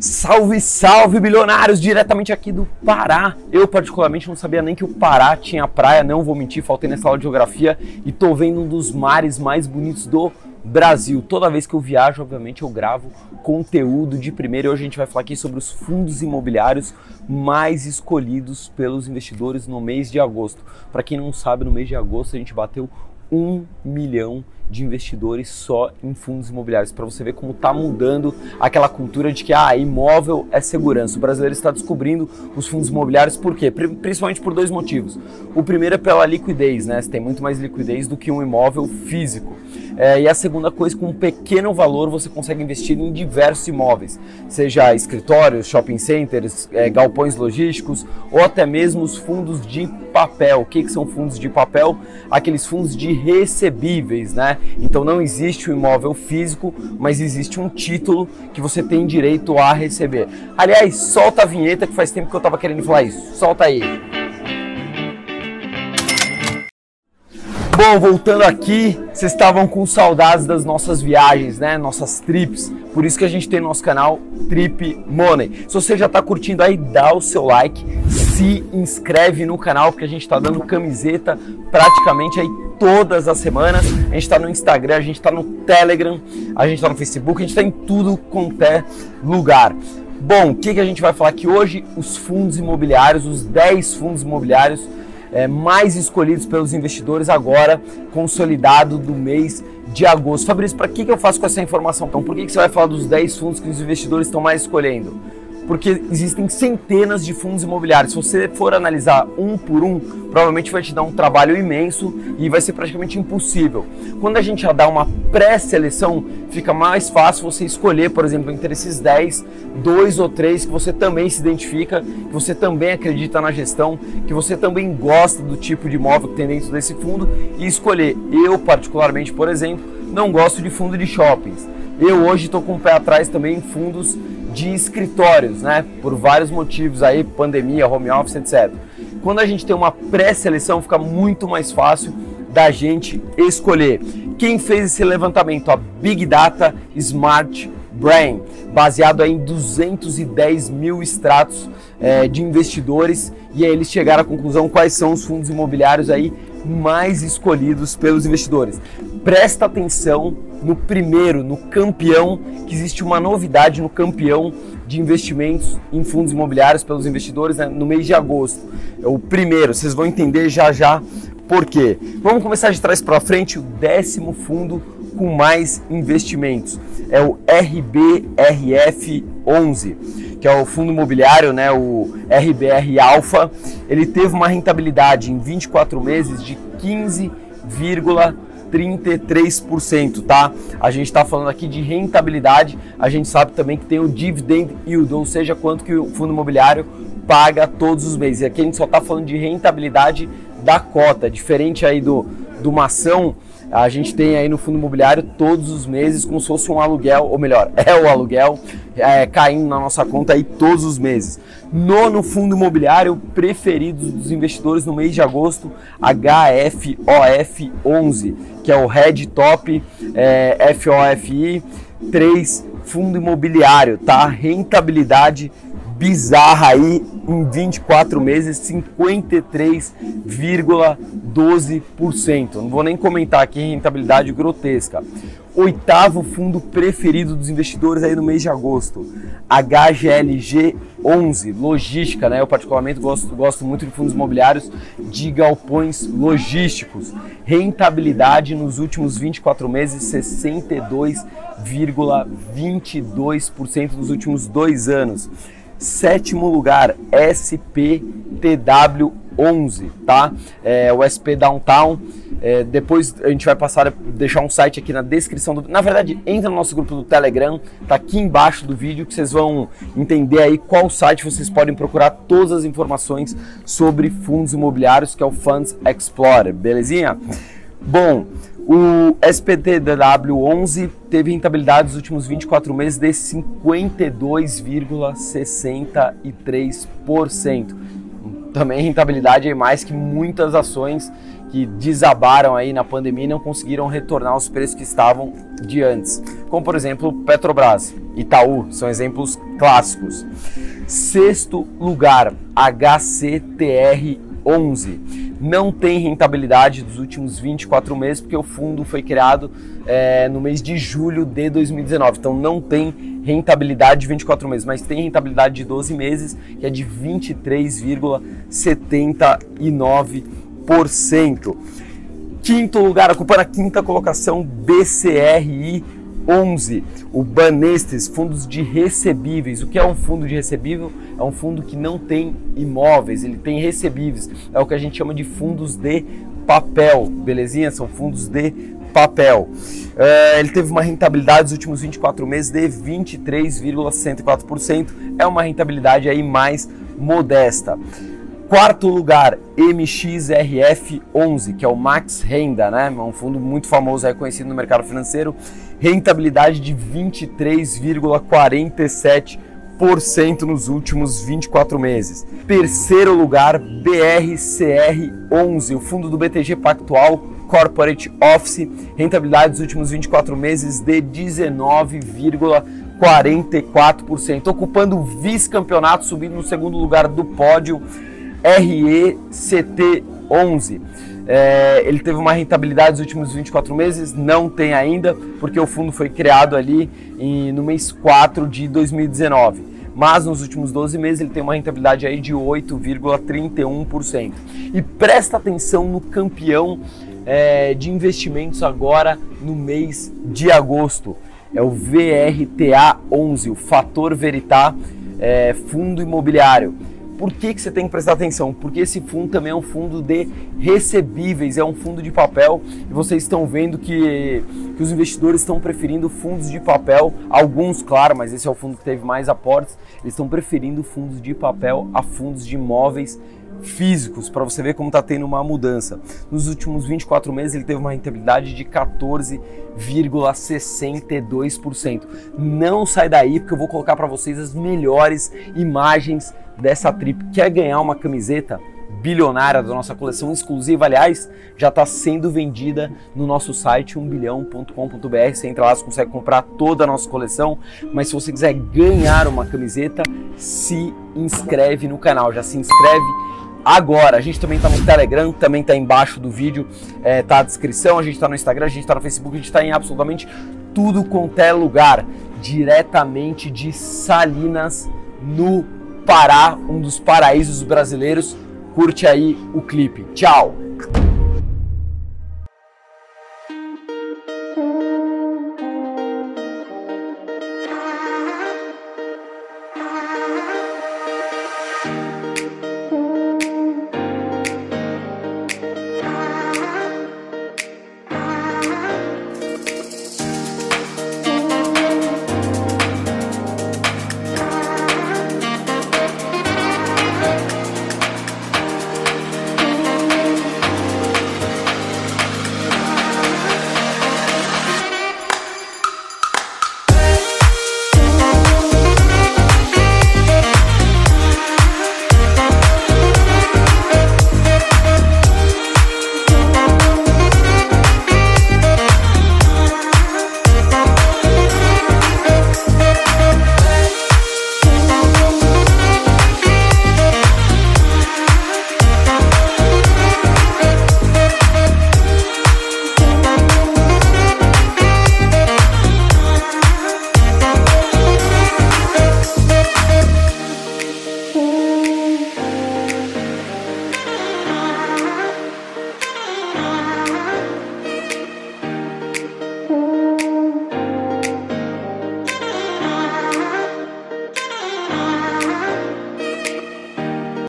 Salve, salve, bilionários! Diretamente aqui do Pará. Eu, particularmente, não sabia nem que o Pará tinha praia, não vou mentir, faltei nessa aula de geografia e tô vendo um dos mares mais bonitos do Brasil. Toda vez que eu viajo, obviamente, eu gravo conteúdo de primeira. E hoje a gente vai falar aqui sobre os fundos imobiliários mais escolhidos pelos investidores no mês de agosto. Para quem não sabe, no mês de agosto a gente bateu um milhão de de investidores só em fundos imobiliários, para você ver como está mudando aquela cultura de que ah, imóvel é segurança. O brasileiro está descobrindo os fundos imobiliários por quê? Principalmente por dois motivos. O primeiro é pela liquidez, né? Você tem muito mais liquidez do que um imóvel físico. É, e a segunda coisa, com um pequeno valor você consegue investir em diversos imóveis, seja escritórios, shopping centers, é, galpões logísticos ou até mesmo os fundos de papel. O que, que são fundos de papel? Aqueles fundos de recebíveis, né? Então não existe um imóvel físico, mas existe um título que você tem direito a receber. Aliás, solta a vinheta que faz tempo que eu estava querendo falar isso. Solta aí. Bom, voltando aqui, vocês estavam com saudades das nossas viagens, né? Nossas trips. Por isso que a gente tem nosso canal Trip Money. Se você já está curtindo aí, dá o seu like, se inscreve no canal, porque a gente está dando camiseta praticamente aí todas as semanas. A gente está no Instagram, a gente está no Telegram, a gente está no Facebook, a gente está em tudo quanto é lugar. Bom, o que, que a gente vai falar aqui hoje? Os fundos imobiliários, os 10 fundos imobiliários é, mais escolhidos pelos investidores agora, consolidado do mês de agosto. Fabrício, para que, que eu faço com essa informação? Então, por que, que você vai falar dos 10 fundos que os investidores estão mais escolhendo? Porque existem centenas de fundos imobiliários. Se você for analisar um por um, provavelmente vai te dar um trabalho imenso e vai ser praticamente impossível. Quando a gente já dá uma pré-seleção, fica mais fácil você escolher, por exemplo, entre esses 10, dois ou três que você também se identifica, que você também acredita na gestão, que você também gosta do tipo de imóvel que tem dentro desse fundo e escolher. Eu, particularmente, por exemplo, não gosto de fundo de shoppings. Eu hoje estou com o pé atrás também em fundos de escritórios, né? Por vários motivos aí, pandemia, home office, etc. Quando a gente tem uma pré-seleção, fica muito mais fácil da gente escolher. Quem fez esse levantamento? A Big Data Smart Brain, baseado em 210 mil extratos é, de investidores e aí eles chegaram à conclusão quais são os fundos imobiliários aí mais escolhidos pelos investidores. Presta atenção no primeiro, no campeão, que existe uma novidade no campeão de investimentos em fundos imobiliários pelos investidores né, no mês de agosto. É o primeiro, vocês vão entender já já por quê. Vamos começar de trás para frente, o décimo fundo com mais investimentos. É o RBRF 11, que é o fundo imobiliário, né, o RBR Alpha. Ele teve uma rentabilidade em 24 meses de 15,3%. 33%, tá? A gente está falando aqui de rentabilidade, a gente sabe também que tem o dividend yield, ou seja, quanto que o fundo imobiliário paga todos os meses. E aqui a gente só está falando de rentabilidade da cota, diferente aí do, do uma ação a gente tem aí no fundo imobiliário todos os meses como se fosse um aluguel, ou melhor, é o aluguel é, caindo na nossa conta aí todos os meses. Nono fundo imobiliário preferido dos investidores no mês de agosto, HFOF11, que é o Red Top é, FOFI 3 fundo imobiliário, tá? Rentabilidade bizarra aí em 24 meses, 53,12%. Não vou nem comentar aqui rentabilidade grotesca. Oitavo fundo preferido dos investidores aí no mês de agosto, HGLG 11, logística, né? Eu particularmente gosto, gosto muito de fundos imobiliários de galpões logísticos. Rentabilidade nos últimos 24 meses 62,22% nos últimos dois anos. Sétimo lugar, SPTW11, tá? É, o SP Downtown. É, depois a gente vai passar deixar um site aqui na descrição do. Na verdade, entra no nosso grupo do Telegram, tá aqui embaixo do vídeo que vocês vão entender aí qual site vocês podem procurar todas as informações sobre fundos imobiliários, que é o Funds Explorer, belezinha? Bom, o SPTW11 teve rentabilidade nos últimos 24 meses de 52,63%. Também rentabilidade é mais que muitas ações que desabaram aí na pandemia e não conseguiram retornar aos preços que estavam de antes. Como por exemplo Petrobras, Itaú, são exemplos clássicos. Sexto lugar, HCTR 11 não tem rentabilidade dos últimos 24 meses, porque o fundo foi criado é, no mês de julho de 2019. Então não tem rentabilidade de 24 meses, mas tem rentabilidade de 12 meses, que é de 23,79%. Quinto lugar, ocupando a quinta colocação, BCRI 11, o Banestes, fundos de recebíveis. O que é um fundo de recebível? É um fundo que não tem imóveis, ele tem recebíveis. É o que a gente chama de fundos de papel, belezinha? São fundos de papel. É, ele teve uma rentabilidade nos últimos 24 meses de 23,64%. É uma rentabilidade aí mais modesta. Quarto lugar, MXRF11, que é o Max Renda, né? É um fundo muito famoso, reconhecido no mercado financeiro. Rentabilidade de 23,47% nos últimos 24 meses. Terceiro lugar, BRCR11, o fundo do BTG Pactual Corporate Office, rentabilidade dos últimos 24 meses de 19,44%, ocupando o vice-campeonato, subindo no segundo lugar do pódio RECT11. É, ele teve uma rentabilidade nos últimos 24 meses, não tem ainda, porque o fundo foi criado ali em, no mês 4 de 2019. Mas nos últimos 12 meses ele tem uma rentabilidade aí de 8,31%. E presta atenção no campeão é, de investimentos agora no mês de agosto. É o VRTA11, o Fator Veritá é, Fundo Imobiliário. Por que, que você tem que prestar atenção? Porque esse fundo também é um fundo de recebíveis, é um fundo de papel e vocês estão vendo que, que os investidores estão preferindo fundos de papel, alguns, claro, mas esse é o fundo que teve mais aportes, eles estão preferindo fundos de papel a fundos de imóveis físicos, para você ver como está tendo uma mudança. Nos últimos 24 meses ele teve uma rentabilidade de 14,62%. Não sai daí porque eu vou colocar para vocês as melhores imagens dessa trip. Quer ganhar uma camiseta? bilionária da nossa coleção exclusiva, aliás, já está sendo vendida no nosso site umbilhão.com.br. Você entra lá, você consegue comprar toda a nossa coleção. Mas se você quiser ganhar uma camiseta, se inscreve no canal. Já se inscreve agora. A gente também está no Telegram, também está embaixo do vídeo, é, tá a descrição. A gente está no Instagram, a gente está no Facebook, a gente está em absolutamente tudo quanto é lugar, diretamente de Salinas, no Pará, um dos paraísos brasileiros. Curte aí o clipe. Tchau!